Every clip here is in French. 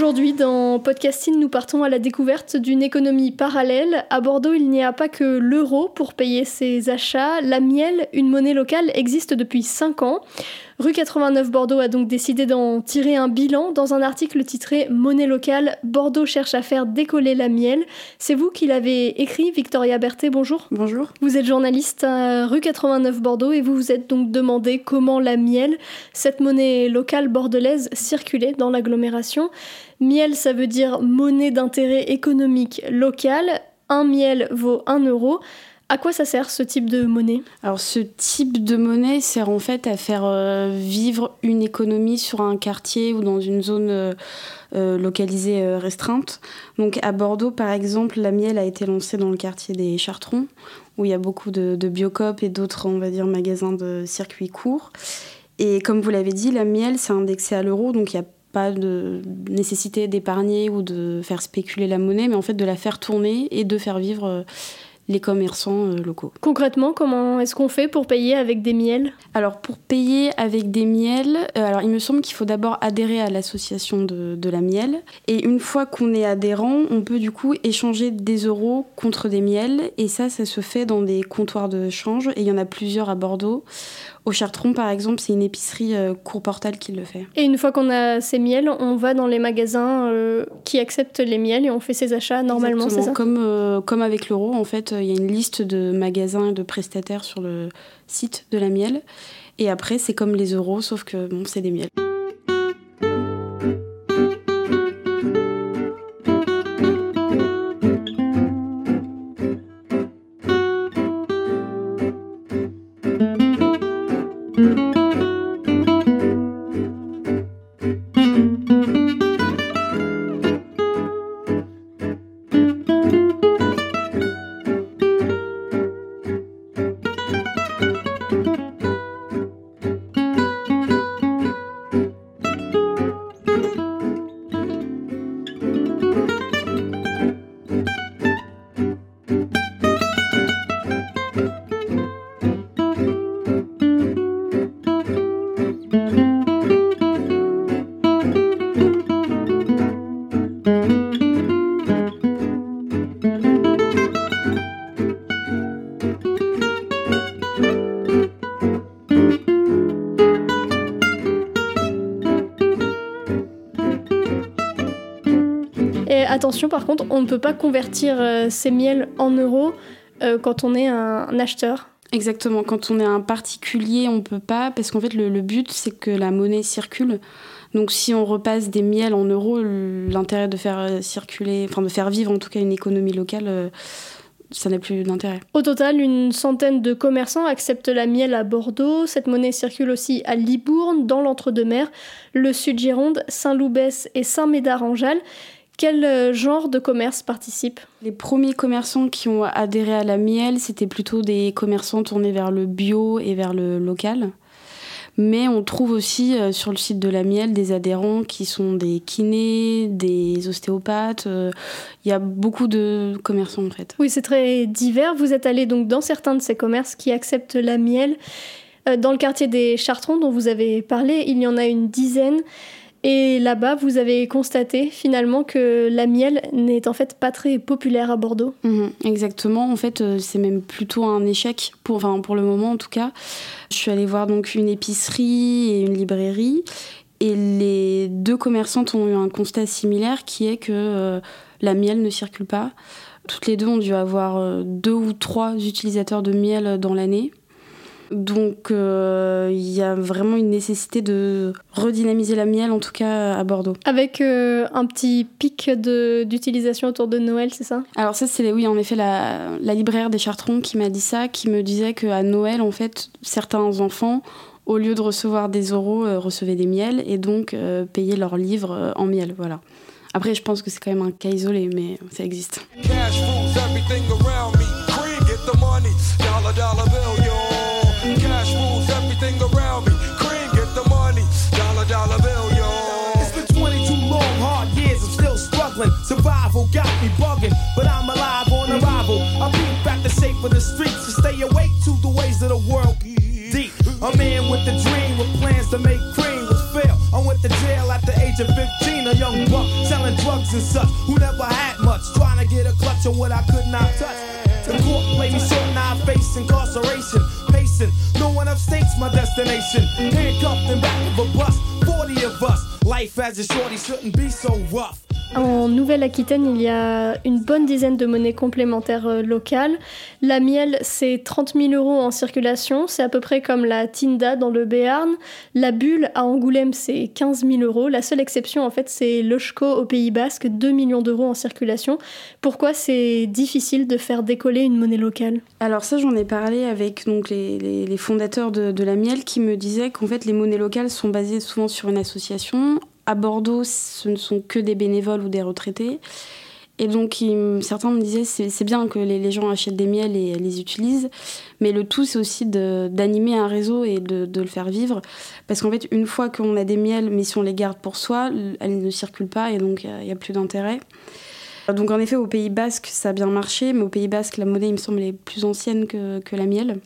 Aujourd'hui, dans Podcasting, nous partons à la découverte d'une économie parallèle. À Bordeaux, il n'y a pas que l'euro pour payer ses achats. La miel, une monnaie locale, existe depuis 5 ans. Rue 89 Bordeaux a donc décidé d'en tirer un bilan dans un article titré Monnaie locale, Bordeaux cherche à faire décoller la miel. C'est vous qui l'avez écrit, Victoria Berthet, bonjour. Bonjour. Vous êtes journaliste à rue 89 Bordeaux et vous vous êtes donc demandé comment la miel, cette monnaie locale bordelaise, circulait dans l'agglomération. Miel, ça veut dire monnaie d'intérêt économique local. Un miel vaut un euro. À quoi ça sert ce type de monnaie? Alors ce type de monnaie sert en fait à faire euh, vivre une économie sur un quartier ou dans une zone euh, euh, localisée restreinte. Donc à Bordeaux par exemple, la miel a été lancée dans le quartier des Chartrons où il y a beaucoup de, biocop et d'autres on va dire magasins de circuits courts. Et comme vous l'avez dit, la miel c'est indexé à l'euro donc il y a pas de nécessité d'épargner ou de faire spéculer la monnaie, mais en fait de la faire tourner et de faire vivre les commerçants euh, locaux. Concrètement, comment est-ce qu'on fait pour payer avec des miels? Alors pour payer avec des miels, euh, alors il me semble qu'il faut d'abord adhérer à l'association de, de, la miel. Et une fois qu'on est adhérent, on peut du coup échanger des euros contre des miels. Et ça, ça se fait dans des comptoirs de change. Et il y en a plusieurs à Bordeaux. Au Chartron, par exemple, c'est une épicerie euh, Courportal qui le fait. Et une fois qu'on a ces miels, on va dans les magasins euh, qui acceptent les miels et on fait ses achats normalement, c'est ça comme, euh, comme avec l'euro, en fait, il y a une liste de magasins et de prestataires sur le site de la miel. Et après, c'est comme les euros, sauf que bon, c'est des miels. Attention par contre, on ne peut pas convertir euh, ces miels en euros euh, quand on est un, acheteur. Exactement, quand on est un particulier, on peut pas, parce qu'en fait le, but c'est que la monnaie circule. Donc si on repasse des miels en euros, l'intérêt de faire euh, circuler, enfin de faire vivre en tout cas une économie locale, ça n'a plus d'intérêt. Au total, une centaine de commerçants acceptent la miel à Bordeaux. Cette monnaie circule aussi à Libourne, dans l'entre-deux-mer, le Sud-Gironde, Saint-Loubès et Saint-Médard-en-Jalles. Quel euh, genre de commerce participe Les premiers commerçants qui ont adhéré à la miel, c'était plutôt des commerçants tournés vers le bio et vers le local. Mais on trouve aussi euh, sur le site de la miel des adhérents qui sont des kinés, des ostéopathes. Euh, il y a beaucoup de commerçants en fait. Oui, c'est très divers. Vous êtes allé donc dans certains de ces commerces qui acceptent la miel. Dans le quartier des Chartrons dont vous avez parlé, il y en a une dizaine. Et là-bas, vous avez constaté finalement que la miel n'est en fait pas très populaire à Bordeaux. Mhm, exactement. En fait, euh, c'est même plutôt un échec pour, enfin, pour le moment en tout cas. Je suis allée voir donc une épicerie et une librairie, et les deux commerçantes ont eu un constat similaire qui est que euh, la miel ne circule pas. Toutes les deux ont dû avoir deux ou trois utilisateurs de miel dans l'année. Donc euh, il y a vraiment une nécessité de redynamiser la miel, en tout cas à Bordeaux. Avec euh, un petit pic d'utilisation autour de Noël, c'est ça? Alors ça, c'est oui, en effet, la, libraire des Chartrons qui m'a dit ça, qui me disait qu'à Noël, en fait, certains enfants, au lieu de recevoir des euros, euh, recevaient des miels et donc payaient leurs livres en miel. Voilà. Après, je pense que c'est quand même un cas isolé, mais ça existe. Survival with a dream with plans to make cream was fail. I went to jail at the age of 15, a young buck selling drugs and such who never had much, trying to get a clutch on what I could not touch. The court played me short, now I face incarceration. Pacing, no one upstates my destination. Handcuffed in back of a bus, 40 of us. Life as a shorty shouldn't be so rough. En Nouvelle-Aquitaine, il y a une bonne dizaine de monnaies complémentaires euh, locales. La miel, c'est 30 000 euros en circulation, c'est à peu près comme la Tinda dans le Béarn. La bulle à Angoulême, c'est 15 000 euros. La seule exception, en fait, c'est l'Oshko au Pays Basque, 2 millions d'euros en circulation. Pourquoi c'est difficile de faire décoller une monnaie locale? Alors ça, j'en ai parlé avec donc, les, fondateurs de, de la miel qui me disaient qu'en fait, les monnaies locales sont basées souvent sur une association à Bordeaux, ce ne sont que des bénévoles ou des retraités. Et donc, certains me disaient c'est bien que les, gens achètent des miels et les utilisent, mais le tout, c'est aussi d'animer un réseau et de, le faire vivre. Parce qu'en fait, une fois qu'on a des miels, mais si on les garde pour soi, elles ne circulent pas et donc il n'y a, plus d'intérêt. Donc, en effet, au Pays Basque, ça a bien marché, mais au Pays Basque, la monnaie, il me semble, est plus ancienne que, la miel.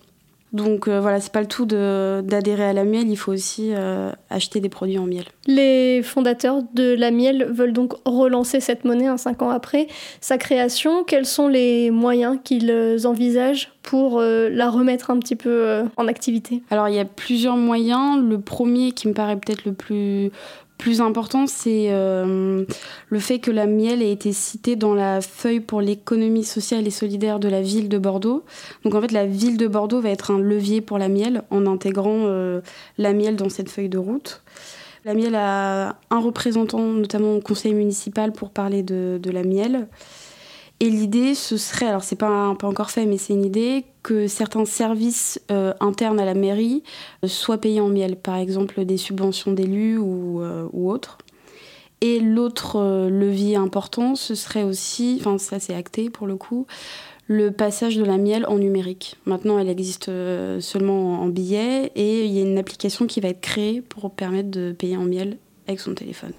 Donc euh, voilà, c'est pas le tout d'adhérer à la miel, il faut aussi euh, acheter des produits en miel. Les fondateurs de la miel veulent donc relancer cette monnaie un cinq ans après sa création. Quels sont les moyens qu'ils envisagent pour euh, la remettre un petit peu en activité? Alors il y a plusieurs moyens. Le premier qui me paraît peut-être le plus plus important, c'est euh, le fait que la miel ait été citée dans la feuille pour l'économie sociale et solidaire de la ville de Bordeaux. Donc en fait, la ville de Bordeaux va être un levier pour la miel en intégrant euh, la miel dans cette feuille de route. La miel a un représentant, notamment au conseil municipal, pour parler de, la miel. Et l'idée, ce serait, alors c'est pas, pas encore fait, mais c'est une idée, que certains services euh, internes à la mairie euh, soient payés en miel, par exemple des subventions d'élus ou, euh, ou autres. Et l'autre levier important, ce serait aussi, enfin ça c'est acté pour le coup, le passage de la miel en numérique. Maintenant, elle existe seulement en billets et il y a une application qui va être créée pour permettre de payer en miel avec son téléphone.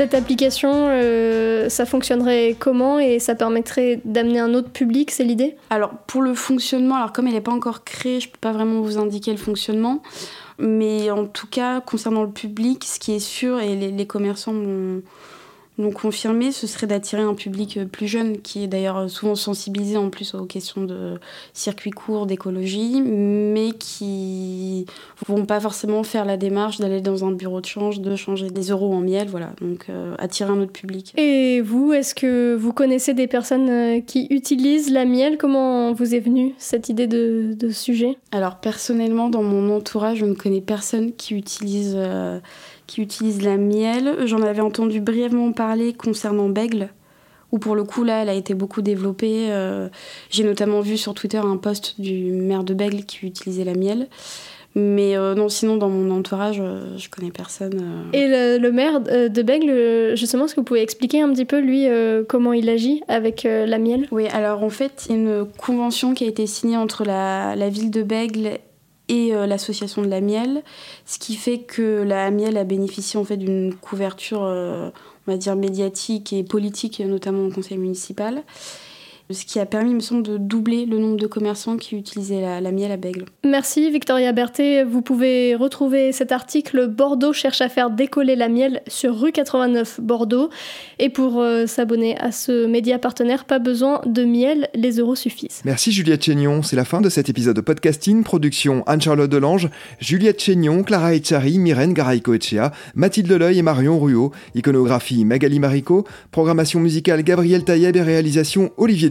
Cette application, euh, ça fonctionnerait comment et ça permettrait d'amener un autre public, c'est l'idée? Alors pour le fonctionnement, alors comme elle n'est pas encore créée, je ne peux pas vraiment vous indiquer le fonctionnement. Mais en tout cas, concernant le public, ce qui est sûr, et les, commerçants m'ont donc confirmer, ce serait d'attirer un public euh, plus jeune, qui est d'ailleurs euh, souvent sensibilisé en plus aux questions de circuit court, d'écologie, mais qui vont pas forcément faire la démarche d'aller dans un bureau de change, de changer des euros en miel, voilà. Donc euh, attirer un autre public. Et vous, est-ce que vous connaissez des personnes qui utilisent la miel? Comment vous est venue cette idée de, de sujet? Alors personnellement, dans mon entourage, je ne connais personne qui utilise qui utilise la miel. J'en avais entendu brièvement parler concernant Bègle, où pour le coup là elle a été beaucoup développée. Euh, j'ai notamment vu sur Twitter un post du maire de Bègle qui utilisait la miel. Mais euh, non, sinon, dans mon entourage, euh, je connais personne. euh. Et le, le maire de Bègle, justement, est-ce que vous pouvez expliquer un petit peu, lui, comment il agit avec la miel Oui, alors en fait, il y a une convention qui a été signée entre la, la ville de Bègle et euh, l'association de la miel, ce qui fait que la miel a bénéficié en fait d'une couverture, euh, médiatique et politique, notamment au conseil municipal, ce qui a permis, il me semble, de doubler le nombre de commerçants qui utilisaient la, la miel à Bègle. Merci Victoria Berthet. Vous pouvez retrouver cet article Bordeaux cherche à faire décoller la miel sur rue 89 Bordeaux. Et pour euh, s'abonner à ce média partenaire, pas besoin de miel, les euros suffisent. Merci Juliette Chénion, c'est la fin de cet épisode de podcasting, production Anne-Charlotte Delange, Juliette Chénion, Clara Echari, Myrène Garay-Coetchea, Mathilde Leleuil et Marion Ruot, iconographie Magali Marico, programmation musicale Gabriel Taïeb et réalisation Olivier